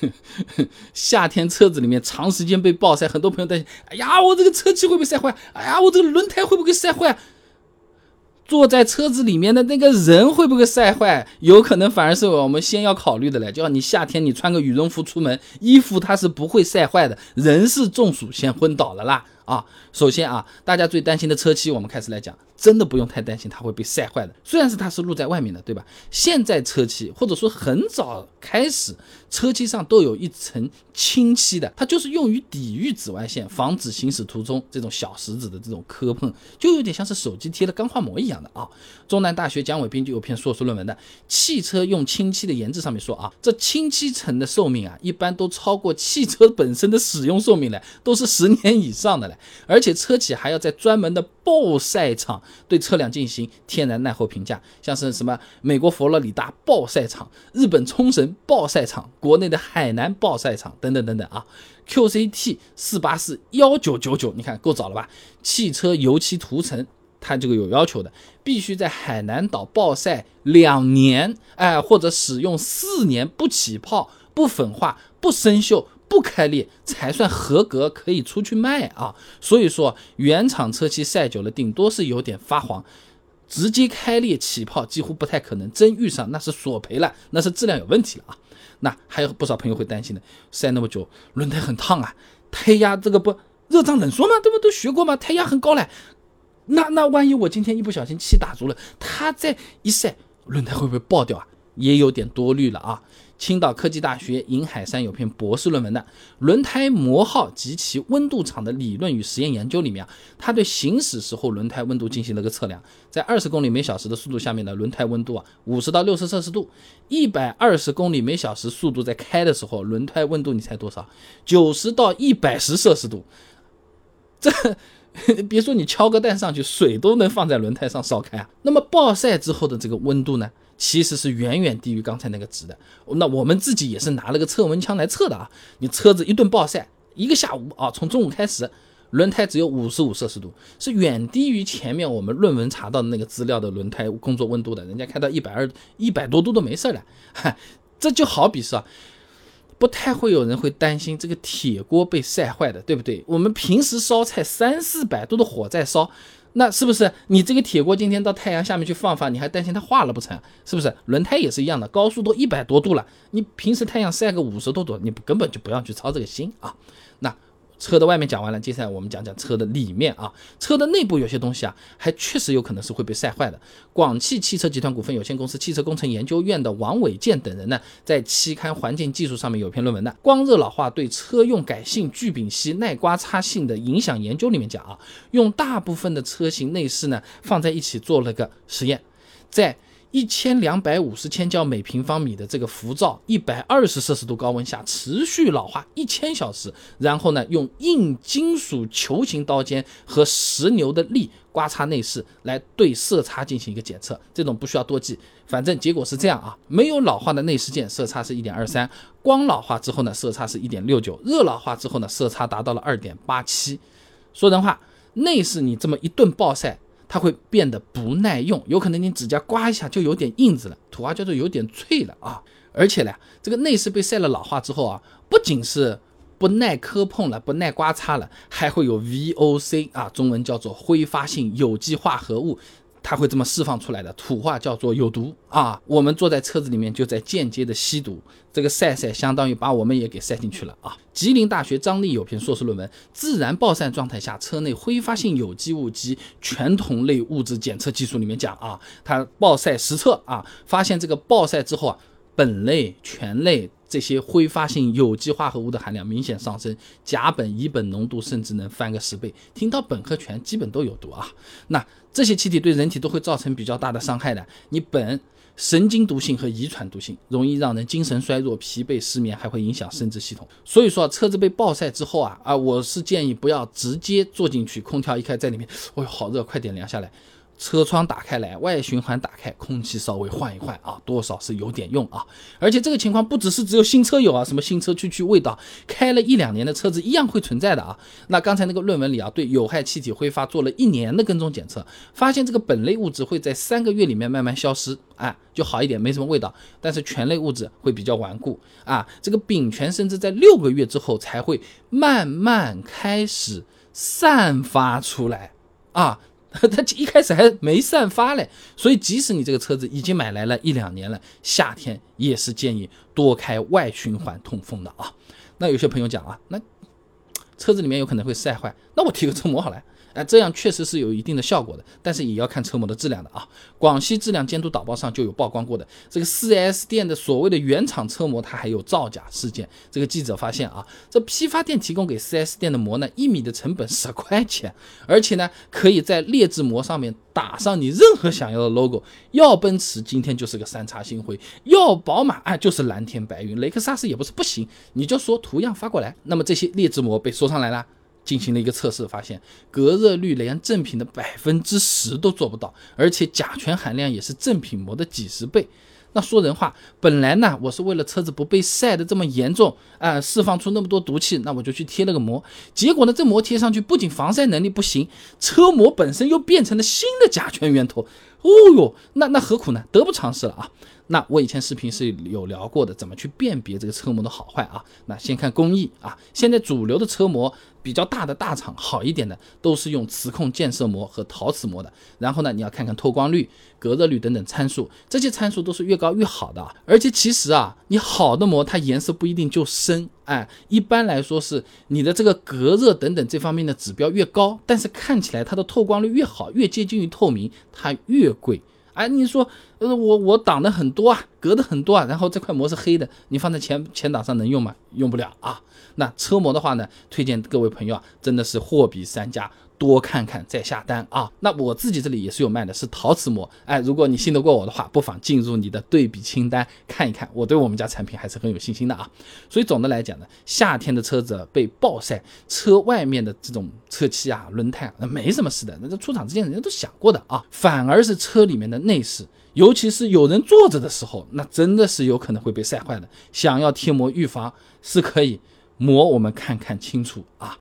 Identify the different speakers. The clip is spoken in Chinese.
Speaker 1: 夏天车子里面长时间被暴晒，很多朋友担心：哎呀，我这个车漆会不会晒坏？哎呀，我这个轮胎会不会晒坏？坐在车子里面的那个人会不会晒坏？有可能反而是我们先要考虑的嘞。就要你夏天你穿个羽绒服出门，衣服它是不会晒坏的，人是中暑先昏倒了啦。啊，首先啊，大家最担心的车漆，我们开始来讲，真的不用太担心它会被晒坏的。虽然是它是露在外面的，对吧？现在车漆或者说很早开始，车漆上都有一层清漆的，它就是用于抵御紫外线，防止行驶途中这种小石子的这种磕碰，就有点像是手机贴了钢化膜一样的啊。中南大学蒋伟斌就有篇硕士论文的《汽车用清漆的研制》，上面说啊，这清漆层的寿命啊，一般都超过汽车本身的使用寿命了，都是十年以上的了。而且车企还要在专门的暴晒场对车辆进行天然耐候评价，像是什么美国佛罗里达暴晒场、日本冲绳暴晒场、国内的海南暴晒场等等等等啊。QCT 四八四幺九九九，你看够早了吧？汽车油漆涂层它这个有要求的，必须在海南岛暴晒两年，哎，或者使用四年不起泡、不粉化、不生锈。不开裂才算合格，可以出去卖啊。所以说，原厂车漆晒久了，顶多是有点发黄，直接开裂起泡几乎不太可能。真遇上，那是索赔了，那是质量有问题了啊。那还有不少朋友会担心的，晒那么久，轮胎很烫啊，胎压这个不热胀冷缩吗？这不都学过吗？胎压很高嘞。那那万一我今天一不小心气打足了，它再一晒，轮胎会不会爆掉啊？也有点多虑了啊。青岛科技大学尹海山有篇博士论文的轮胎磨耗及其温度场的理论与实验研究里面啊，他对行驶时候轮胎温度进行了个测量，在二十公里每小时的速度下面的轮胎温度啊，五十到六十摄氏度；一百二十公里每小时速度在开的时候，轮胎温度你猜多少？九十到一百十摄氏度。这别说你敲个蛋上去，水都能放在轮胎上烧开啊。那么暴晒之后的这个温度呢？其实是远远低于刚才那个值的。那我们自己也是拿了个测温枪来测的啊。你车子一顿暴晒，一个下午啊，从中午开始，轮胎只有五十五摄氏度，是远低于前面我们论文查到的那个资料的轮胎工作温度的。人家开到一百二、一百多度都没事了。这就好比是啊，不太会有人会担心这个铁锅被晒坏的，对不对？我们平时烧菜三四百度的火在烧。那是不是你这个铁锅今天到太阳下面去放放，你还担心它化了不成？是不是？轮胎也是一样的，高速都一百多度了，你平时太阳晒个五十多度，你根本就不要去操这个心啊。那。车的外面讲完了，接下来我们讲讲车的里面啊。车的内部有些东西啊，还确实有可能是会被晒坏的。广汽汽车集团股份有限公司汽车工程研究院的王伟健等人呢，在期刊《环境技术》上面有篇论文的《光热老化对车用改性聚丙烯耐刮擦性的影响研究》里面讲啊，用大部分的车型内饰呢放在一起做了个实验，在。一千两百五十千焦每平方米的这个浮躁，一百二十摄氏度高温下持续老化一千小时，然后呢，用硬金属球形刀尖和十牛的力刮擦内饰，来对色差进行一个检测。这种不需要多记，反正结果是这样啊。没有老化的内饰件色差是一点二三，光老化之后呢，色差是一点六九，热老化之后呢，色差达到了二点八七。说人话，内饰你这么一顿暴晒。它会变得不耐用，有可能你指甲刮一下就有点印子了，土话叫做有点脆了啊！而且呢，这个内饰被晒了老化之后啊，不仅是不耐磕碰了，不耐刮擦了，还会有 VOC 啊，中文叫做挥发性有机化合物。它会这么释放出来的，土话叫做有毒啊！我们坐在车子里面就在间接的吸毒，这个晒晒相当于把我们也给晒进去了啊！吉林大学张力有篇硕士论文《自然暴晒状态下车内挥发性有机物及全同类物质检测技术》里面讲啊，它暴晒实测啊，发现这个暴晒之后啊，苯类、醛类。这些挥发性有机化合物的含量明显上升，甲苯、乙苯浓度甚至能翻个十倍。听到苯和醛，基本都有毒啊。那这些气体对人体都会造成比较大的伤害的。你苯神经毒性和遗传毒性，容易让人精神衰弱、疲惫、失眠，还会影响生殖系统。所以说，车子被暴晒之后啊啊，我是建议不要直接坐进去，空调一开在里面，哦哟好热，快点凉下来。车窗打开来，外循环打开，空气稍微换一换啊，多少是有点用啊。而且这个情况不只是只有新车有啊，什么新车去去味道，开了一两年的车子一样会存在的啊。那刚才那个论文里啊，对有害气体挥发做了一年的跟踪检测，发现这个苯类物质会在三个月里面慢慢消失，哎，就好一点，没什么味道。但是醛类物质会比较顽固啊，这个丙醛甚至在六个月之后才会慢慢开始散发出来啊。它一开始还没散发嘞，所以即使你这个车子已经买来了一两年了，夏天也是建议多开外循环通风的啊。那有些朋友讲啊，那车子里面有可能会晒坏，那我贴个车膜好了。哎，这样确实是有一定的效果的，但是也要看车模的质量的啊。广西质量监督导报上就有曝光过的这个 4S 店的所谓的原厂车模，它还有造假事件。这个记者发现啊，这批发店提供给 4S 店的膜呢，一米的成本十块钱，而且呢，可以在劣质膜上面打上你任何想要的 logo。要奔驰今天就是个三叉星辉，要宝马哎就是蓝天白云，雷克萨斯也不是不行，你就说图样发过来。那么这些劣质膜被说上来了。进行了一个测试，发现隔热率连正品的百分之十都做不到，而且甲醛含量也是正品膜的几十倍。那说人话，本来呢，我是为了车子不被晒得这么严重啊，释放出那么多毒气，那我就去贴了个膜。结果呢，这膜贴上去不仅防晒能力不行，车膜本身又变成了新的甲醛源头。哦哟，那那何苦呢？得不偿失了啊！那我以前视频是有聊过的，怎么去辨别这个车膜的好坏啊？那先看工艺啊，现在主流的车膜比较大的大厂好一点的，都是用磁控建设膜和陶瓷膜的。然后呢，你要看看透光率、隔热率等等参数，这些参数都是越高越好的。啊而且其实啊，你好的膜它颜色不一定就深，哎，一般来说是你的这个隔热等等这方面的指标越高，但是看起来它的透光率越好，越接近于透明，它越贵。哎，你说，呃，我我挡的很多啊，隔的很多啊，然后这块膜是黑的，你放在前前挡上能用吗？用不了啊。那车膜的话呢，推荐各位朋友啊，真的是货比三家。多看看再下单啊！那我自己这里也是有卖的，是陶瓷膜。哎，如果你信得过我的话，不妨进入你的对比清单看一看。我对我们家产品还是很有信心的啊。所以总的来讲呢，夏天的车子被暴晒，车外面的这种车漆啊、轮胎啊，那没什么事的。那这出厂之前人家都想过的啊。反而是车里面的内饰，尤其是有人坐着的时候，那真的是有可能会被晒坏的。想要贴膜预防，是可以膜，我们看看清楚啊。